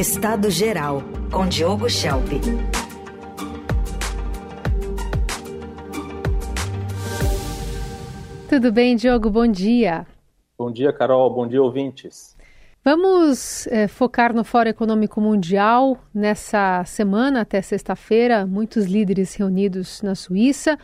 Estado Geral, com Diogo Schelp. Tudo bem, Diogo? Bom dia. Bom dia, Carol. Bom dia, ouvintes. Vamos é, focar no Fórum Econômico Mundial nessa semana até sexta-feira. Muitos líderes reunidos na Suíça,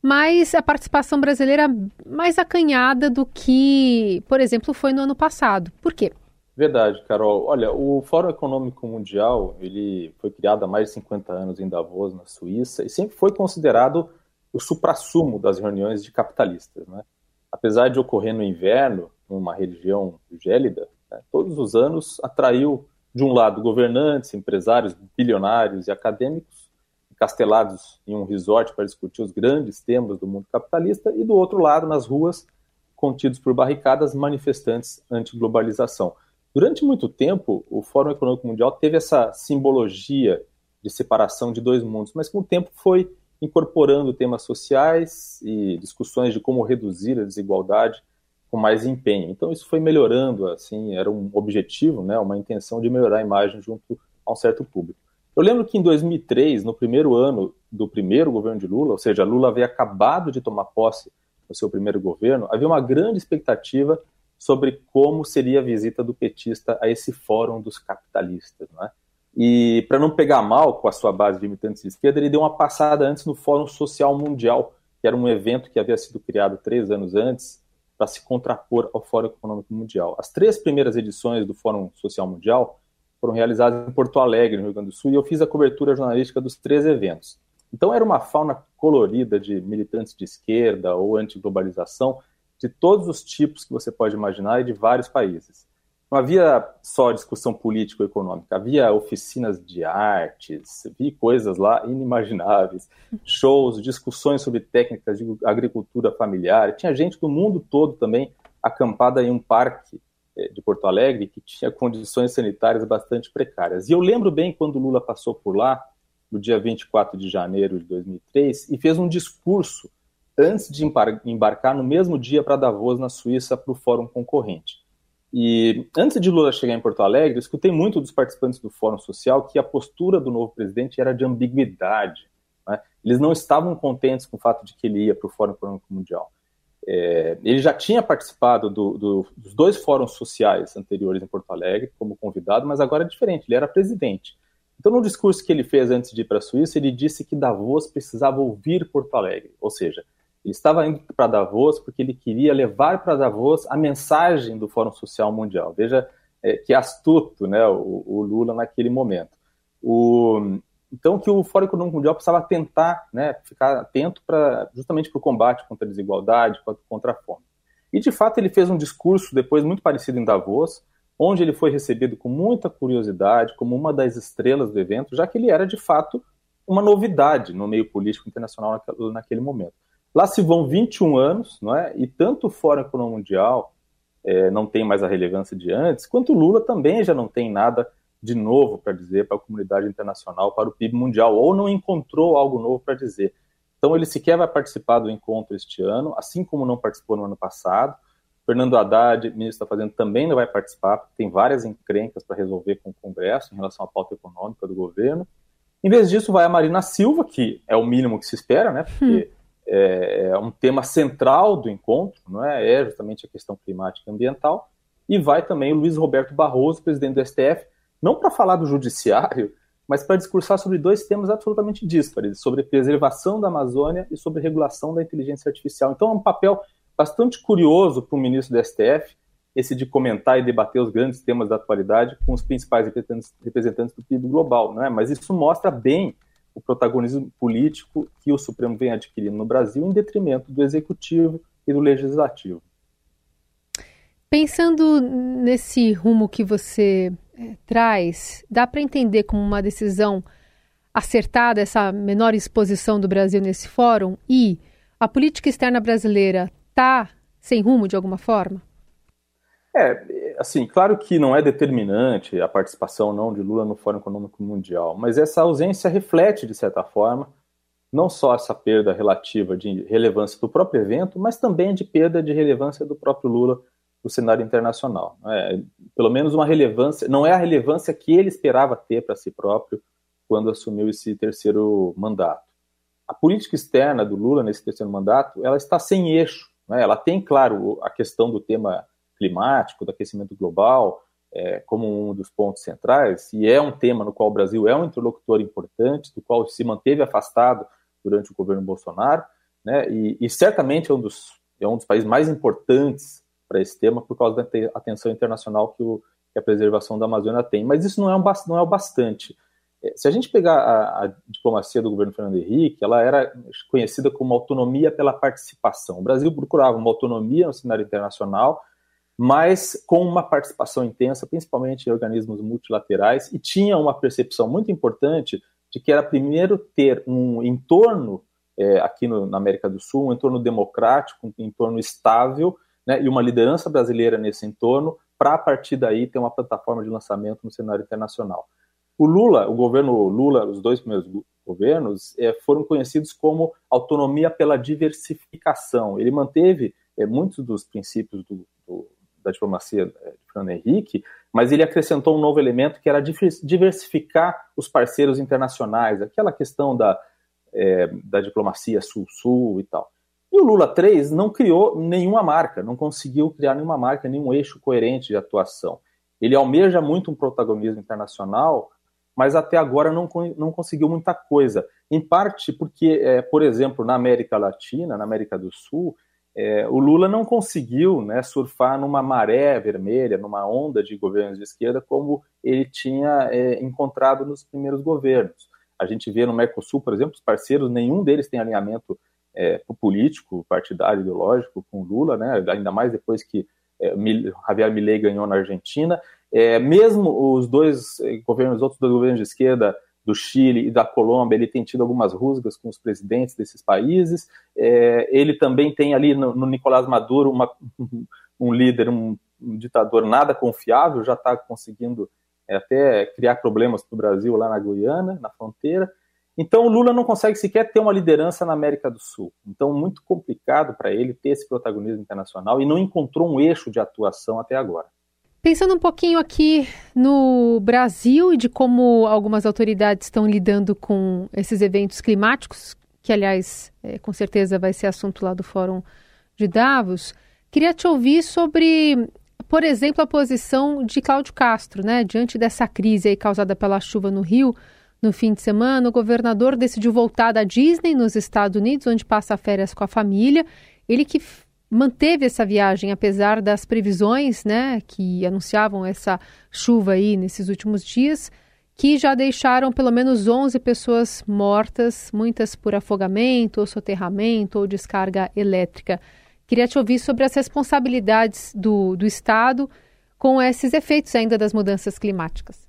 mas a participação brasileira mais acanhada do que, por exemplo, foi no ano passado. Por quê? Verdade, Carol. Olha, o Fórum Econômico Mundial ele foi criado há mais de 50 anos em Davos, na Suíça, e sempre foi considerado o suprassumo das reuniões de capitalistas. Né? Apesar de ocorrer no inverno, numa região gélida, né, todos os anos atraiu, de um lado, governantes, empresários, bilionários e acadêmicos, encastelados em um resort para discutir os grandes temas do mundo capitalista, e do outro lado, nas ruas, contidos por barricadas, manifestantes anti-globalização. Durante muito tempo, o Fórum Econômico Mundial teve essa simbologia de separação de dois mundos, mas com o tempo foi incorporando temas sociais e discussões de como reduzir a desigualdade com mais empenho. Então isso foi melhorando, assim, era um objetivo, né, uma intenção de melhorar a imagem junto a um certo público. Eu lembro que em 2003, no primeiro ano do primeiro governo de Lula, ou seja, Lula havia acabado de tomar posse no seu primeiro governo, havia uma grande expectativa sobre como seria a visita do petista a esse fórum dos capitalistas, não é? E para não pegar mal com a sua base de imitantes de esquerda, ele deu uma passada antes no Fórum Social Mundial, que era um evento que havia sido criado três anos antes para se contrapor ao Fórum Econômico Mundial. As três primeiras edições do Fórum Social Mundial foram realizadas em Porto Alegre, no Rio Grande do Sul, e eu fiz a cobertura jornalística dos três eventos. Então era uma fauna colorida de militantes de esquerda ou anti-globalização de todos os tipos que você pode imaginar e de vários países não havia só discussão político-econômica, havia oficinas de artes, vi coisas lá inimagináveis, shows, discussões sobre técnicas de agricultura familiar. Tinha gente do mundo todo também acampada em um parque eh, de Porto Alegre que tinha condições sanitárias bastante precárias. E eu lembro bem quando Lula passou por lá, no dia 24 de janeiro de 2003, e fez um discurso antes de embarcar no mesmo dia para Davos, na Suíça, para o Fórum Concorrente. E antes de Lula chegar em Porto Alegre, eu escutei muito dos participantes do Fórum Social que a postura do novo presidente era de ambiguidade. Né? Eles não estavam contentes com o fato de que ele ia para o Fórum Econômico Mundial. É, ele já tinha participado do, do, dos dois fóruns sociais anteriores em Porto Alegre como convidado, mas agora é diferente, ele era presidente. Então, no discurso que ele fez antes de ir para a Suíça, ele disse que Davos precisava ouvir Porto Alegre, ou seja, ele estava indo para Davos porque ele queria levar para Davos a mensagem do Fórum Social Mundial. Veja é, que astuto né, o, o, Lula naquele momento. O, então, que o Fórum Econômico Mundial precisava tentar né, ficar atento para justamente para o combate contra a desigualdade, contra a fome. E, de fato, ele fez um discurso depois muito parecido em Davos, onde ele foi recebido com muita curiosidade, como uma das estrelas do evento, já que ele era, de fato, uma novidade no meio político internacional naquele momento. Lá se vão 21 anos, não é? E tanto o Fórum Econômico Mundial é, não tem mais a relevância de antes, quanto o Lula também já não tem nada de novo para dizer para a comunidade internacional, para o PIB mundial, ou não encontrou algo novo para dizer. Então ele sequer vai participar do encontro este ano, assim como não participou no ano passado. Fernando Haddad, ministro da Fazenda, também não vai participar, porque tem várias encrencas para resolver com o Congresso em relação à pauta econômica do governo. Em vez disso, vai a Marina Silva, que é o mínimo que se espera, né? Porque hum é, é um tema central do encontro, não é? é justamente a questão climática e ambiental, e vai também o Luiz Roberto Barroso, presidente do STF, não para falar do judiciário, mas para discursar sobre dois temas absolutamente díspares, sobre preservação da Amazônia e sobre regulação da inteligência artificial. Então é um papel bastante curioso para o ministro do STF, esse de comentar e debater os grandes temas da atualidade com os principais representantes, do PIB global, não é? Mas isso mostra bem o protagonismo político que o Supremo vem adquirindo no Brasil em detrimento do executivo e do legislativo. Pensando nesse rumo que você é, traz, dá para entender como uma decisão acertada essa menor exposição do Brasil nesse fórum e a política externa brasileira está sem rumo de alguma forma? É, assim, claro que não é determinante a participação não de Lula no Fórum Econômico Mundial, mas essa ausência reflete, de certa forma, não só essa perda relativa de relevância do próprio evento, mas também de perda de relevância do próprio Lula no cenário internacional. É, pelo menos uma relevância, não é a relevância que ele esperava ter para si próprio quando assumiu esse terceiro mandato. A política externa do Lula nesse terceiro mandato, ela está sem eixo. Né? Ela tem, claro, a questão do tema climático, do aquecimento global, é, como um dos pontos centrais, e é um tema no qual o Brasil é um interlocutor importante, do qual se manteve afastado durante o governo Bolsonaro, né? e, e certamente é um dos, é um dos países mais importantes para esse tema por causa da atenção internacional que, o, que, a preservação da Amazônia tem. Mas isso não é, um, não é o bastante. É, se a gente pegar a, a, diplomacia do governo Fernando Henrique, ela era conhecida como autonomia pela participação. O Brasil procurava uma autonomia no cenário internacional, mas com uma participação intensa, principalmente em organismos multilaterais, e tinha uma percepção muito importante de que era primeiro ter um entorno é, aqui no, na América do Sul, um entorno democrático, um entorno estável, né, e uma liderança brasileira nesse entorno, para a partir daí ter uma plataforma de lançamento no cenário internacional. O Lula, o governo Lula, os dois primeiros governos, é, foram conhecidos como autonomia pela diversificação. Ele manteve é, muitos dos princípios do, da diplomacia é, de Fernando Henrique, mas ele acrescentou um novo elemento que era diversificar os parceiros internacionais, aquela questão da, é, da diplomacia sul-sul e tal. E o Lula 3 não criou nenhuma marca, não conseguiu criar nenhuma marca, nenhum eixo coerente de atuação. Ele almeja muito um protagonismo internacional, mas até agora não, não conseguiu muita coisa. Em parte porque, é, por exemplo, na América Latina, na América do Sul, é, o Lula não conseguiu né, surfar numa maré vermelha, numa onda de governos de esquerda, como ele tinha é, encontrado nos primeiros governos. A gente vê no Mercosul, por exemplo, os parceiros, nenhum deles tem alinhamento é, político, partidário, ideológico com Lula, né, ainda mais depois que é, Javier Milei ganhou na Argentina. É, mesmo os dois é, governos, os outros dois governos de esquerda, do Chile e da Colômbia, ele tem tido algumas rusgas com os presidentes desses países. É, ele também tem ali no, no Nicolás Maduro uma, um líder, um, um, ditador nada confiável, já está conseguindo é, até criar problemas para o Brasil lá na Guiana, na fronteira. Então o Lula não consegue sequer ter uma liderança na América do Sul. Então muito complicado para ele ter esse protagonismo internacional e não encontrou um eixo de atuação até agora. Pensando um pouquinho aqui no Brasil e de como algumas autoridades estão lidando com esses eventos climáticos, que aliás, é, com certeza vai ser assunto lá do Fórum de Davos, queria te ouvir sobre, por exemplo, a posição de Cláudio Castro, né, diante dessa crise causada pela chuva no Rio. No fim de semana, o governador decidiu voltar da Disney nos Estados Unidos, onde passa férias com a família. Ele que manteve essa viagem apesar das previsões, né, que anunciavam essa chuva aí nesses últimos dias, que já deixaram pelo menos 11 pessoas mortas, muitas por afogamento, ou soterramento ou descarga elétrica. Queria te ouvir sobre as responsabilidades do, do Estado com esses efeitos ainda das mudanças climáticas.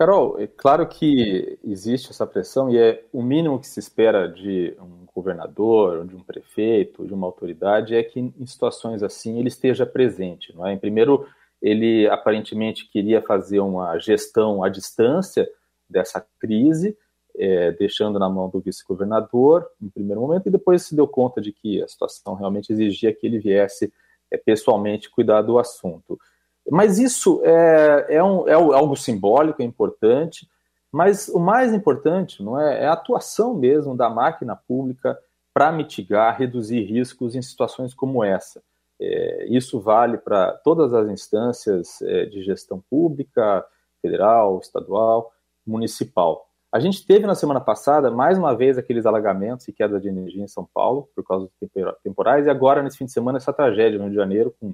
Carol, é claro que existe essa pressão e é o mínimo que se espera de um governador, de um prefeito, de uma autoridade é que em situações assim ele esteja presente. Não é? Em primeiro, ele aparentemente queria fazer uma gestão à distância dessa crise, é, deixando na mão do vice-governador em primeiro momento, e depois se deu conta de que a situação realmente exigia que ele viesse é, pessoalmente cuidar do assunto. Mas isso é, é, um, é algo simbólico, é importante, mas o mais importante não é, é a atuação mesmo da máquina pública para mitigar, reduzir riscos em situações como essa. É, isso vale para todas as instâncias é, de gestão pública, federal, estadual, municipal. A gente teve na semana passada, mais uma vez, aqueles alagamentos e queda de energia em São Paulo, por causa dos temporais, e agora, nesse fim de semana, essa tragédia no Rio de Janeiro, com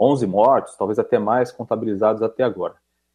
11 mortos, talvez até mais, contabilizados até agora.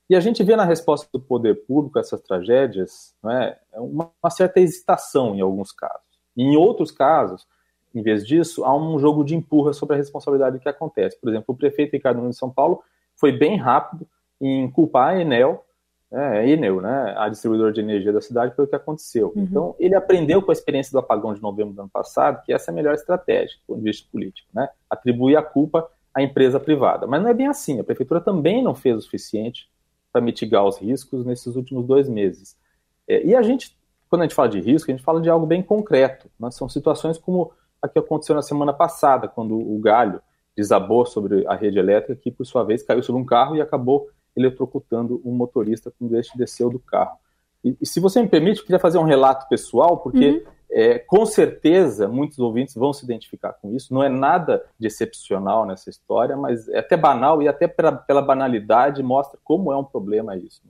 E a gente vê na resposta do poder público a essas tragédias é, uma, uma, certa hesitação em alguns casos. E em outros casos, em vez disso, há um jogo de empurra sobre a responsabilidade que acontece. Por exemplo, o prefeito Ricardo Nunes de São Paulo foi bem rápido em culpar a Enel, né, a Enel, né, a distribuidora de energia da cidade, pelo que aconteceu. Uhum. Então, ele aprendeu com a experiência do apagão de novembro do ano passado que essa é a melhor estratégia, do ponto de vista político. Né? Atribuir a culpa a empresa privada. Mas não é bem assim. A prefeitura também não fez o suficiente para mitigar os riscos nesses últimos dois meses. É, e a gente, quando a gente fala de risco, a gente fala de algo bem concreto. Né? São situações como a que aconteceu na semana passada, quando o galho desabou sobre a rede elétrica, que por sua vez caiu sobre um carro e acabou eletrocutando um motorista quando este desceu do carro. E, e se você me permite, eu queria fazer um relato pessoal, porque uhum. É, com certeza muitos ouvintes vão se identificar com isso. Não é nada de excepcional nessa história, mas é até banal e até pela, pela banalidade mostra como é um problema isso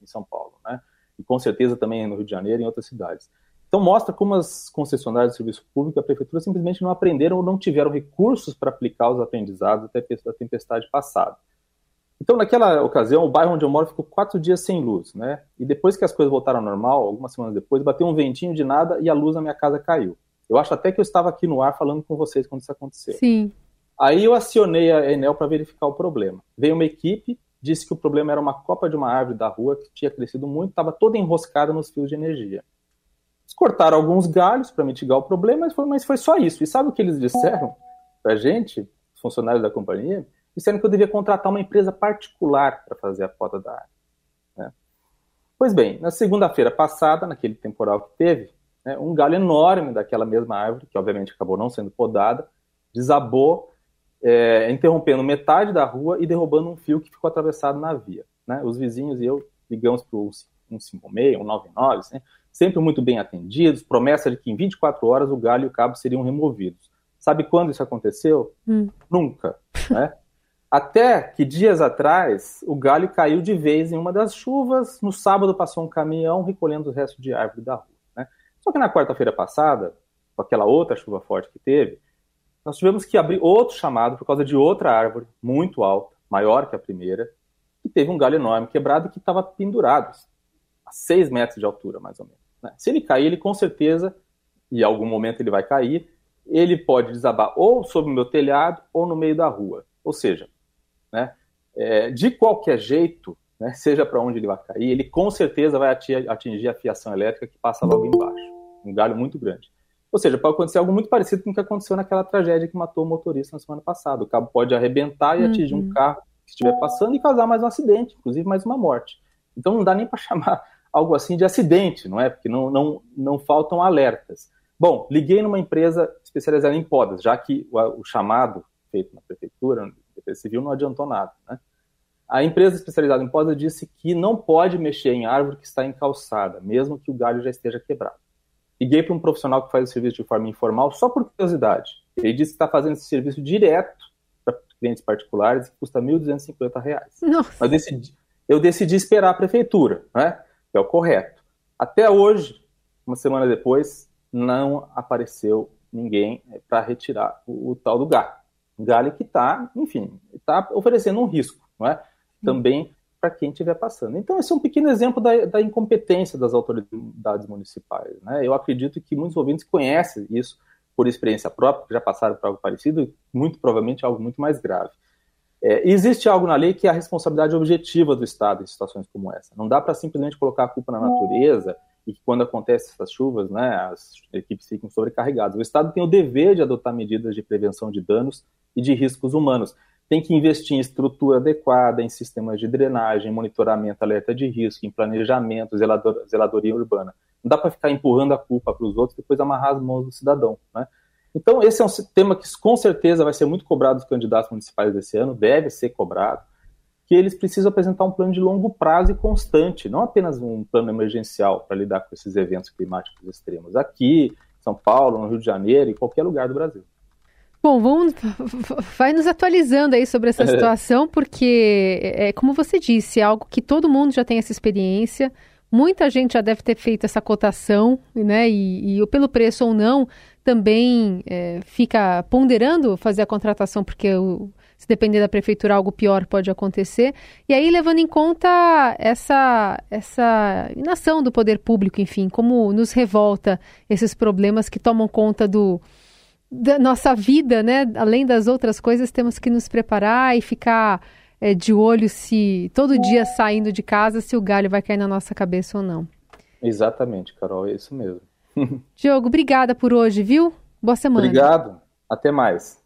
em São Paulo, né? E com certeza também no Rio de Janeiro e em outras cidades. Então mostra como as concessionárias de serviço público e a prefeitura simplesmente não aprenderam ou não tiveram recursos para aplicar os aprendizados da tempestade passada. Então, naquela ocasião, o bairro onde eu moro ficou quatro dias sem luz, né? E depois que as coisas voltaram ao normal, algumas semanas depois, bateu um ventinho de nada e a luz na minha casa caiu. Eu acho até que eu estava aqui no ar falando com vocês quando isso aconteceu. Sim. Aí eu acionei a Enel para verificar o problema. Veio uma equipe, disse que o problema era uma copa de uma árvore da rua que tinha crescido muito, estava toda enroscada nos fios de energia. Eles cortaram alguns galhos para mitigar o problema, mas foi, mas foi só isso. E sabe o que eles disseram para gente, funcionários da companhia? Disseram que eu devia contratar uma empresa particular para fazer a poda da área. Né? Pois bem, na segunda-feira passada, naquele temporal que teve, né, um galho enorme daquela mesma árvore, que obviamente acabou não sendo podada, desabou, é, interrompendo metade da rua e derrubando um fio que ficou atravessado na via. Né? Os vizinhos e eu ligamos para o 156, 199, né? sempre muito bem atendidos, promessa de que em 24 horas o galho e o cabo seriam removidos. Sabe quando isso aconteceu? Hum. Nunca. Né? Até que dias atrás o galho caiu de vez em uma das chuvas. No sábado passou um caminhão recolhendo os restos de árvore da rua. Né? Só que na quarta-feira passada, com aquela outra chuva forte que teve, nós tivemos que abrir outro chamado por causa de outra árvore muito alta, maior que a primeira, que teve um galho enorme quebrado que estava pendurado a seis metros de altura, mais ou menos. Né? Se ele cair, ele com certeza, e em algum momento ele vai cair, ele pode desabar ou sobre o meu telhado ou no meio da rua. Ou seja, né? É, de qualquer jeito, né, seja para onde ele vai cair, ele com certeza vai atingir a fiação elétrica que passa logo embaixo, um galho muito grande. Ou seja, pode acontecer algo muito parecido com o que aconteceu naquela tragédia que matou o motorista na semana passada. O cabo pode arrebentar e uhum. atingir um carro que estiver passando e causar mais um acidente, inclusive mais uma morte. Então não dá nem para chamar algo assim de acidente, não é? Porque não, não, não faltam alertas. Bom, liguei numa empresa especializada em podas, já que o, o chamado feito na prefeitura, Defesa Civil não adiantou nada. Né? A empresa especializada em poda disse que não pode mexer em árvore que está encalçada, mesmo que o galho já esteja quebrado. Liguei para um profissional que faz o serviço de forma informal só por curiosidade. Ele disse que está fazendo esse serviço direto para clientes particulares e custa R$ 1.250. Mas eu decidi, eu decidi esperar a prefeitura, né? que é o correto. Até hoje, uma semana depois, não apareceu ninguém para retirar o, o, tal do gato galho que está, enfim, está oferecendo um risco, não é? Também para quem estiver passando. Então, esse é um pequeno exemplo da, da, incompetência das autoridades municipais. Né? Eu acredito que muitos ouvintes conhecem isso por experiência própria, já passaram por algo parecido, muito provavelmente algo muito mais grave. É, existe algo na lei que é a responsabilidade objetiva do Estado em situações como essa. Não dá para simplesmente colocar a culpa na natureza e que quando acontecem essas chuvas, né, as equipes ficam sobrecarregadas. O Estado tem o dever de adotar medidas de prevenção de danos e de riscos humanos. Tem que investir em estrutura adequada, em sistemas de drenagem, monitoramento, alerta de risco, em planejamento, zelador, zeladoria urbana. Não dá para ficar empurrando a culpa para os outros e depois amarrar as mãos do cidadão. Né? Então, esse é um tema que com certeza vai ser muito cobrado dos candidatos municipais desse ano, deve ser cobrado que eles precisam apresentar um plano de longo prazo e constante, não apenas um plano emergencial para lidar com esses eventos climáticos extremos, aqui, São Paulo, no Rio de Janeiro, em qualquer lugar do Brasil. Bom, vamos, vai nos atualizando aí sobre essa situação, porque, é, como você disse, é algo que todo mundo já tem essa experiência, muita gente já deve ter feito essa cotação, né, e, e pelo preço ou não, também é, fica ponderando fazer a contratação, porque o se depender da prefeitura, algo pior pode acontecer. E aí, levando em conta essa, essa inação do poder público, enfim, como nos revolta esses problemas que tomam conta do, da nossa vida, né? Além das outras coisas, temos que nos preparar e ficar é, de olho se todo dia saindo de casa, se o galho vai cair na nossa cabeça ou não. Exatamente, Carol, é isso mesmo. Diogo, obrigada por hoje, viu? Boa semana. Obrigado. Até mais.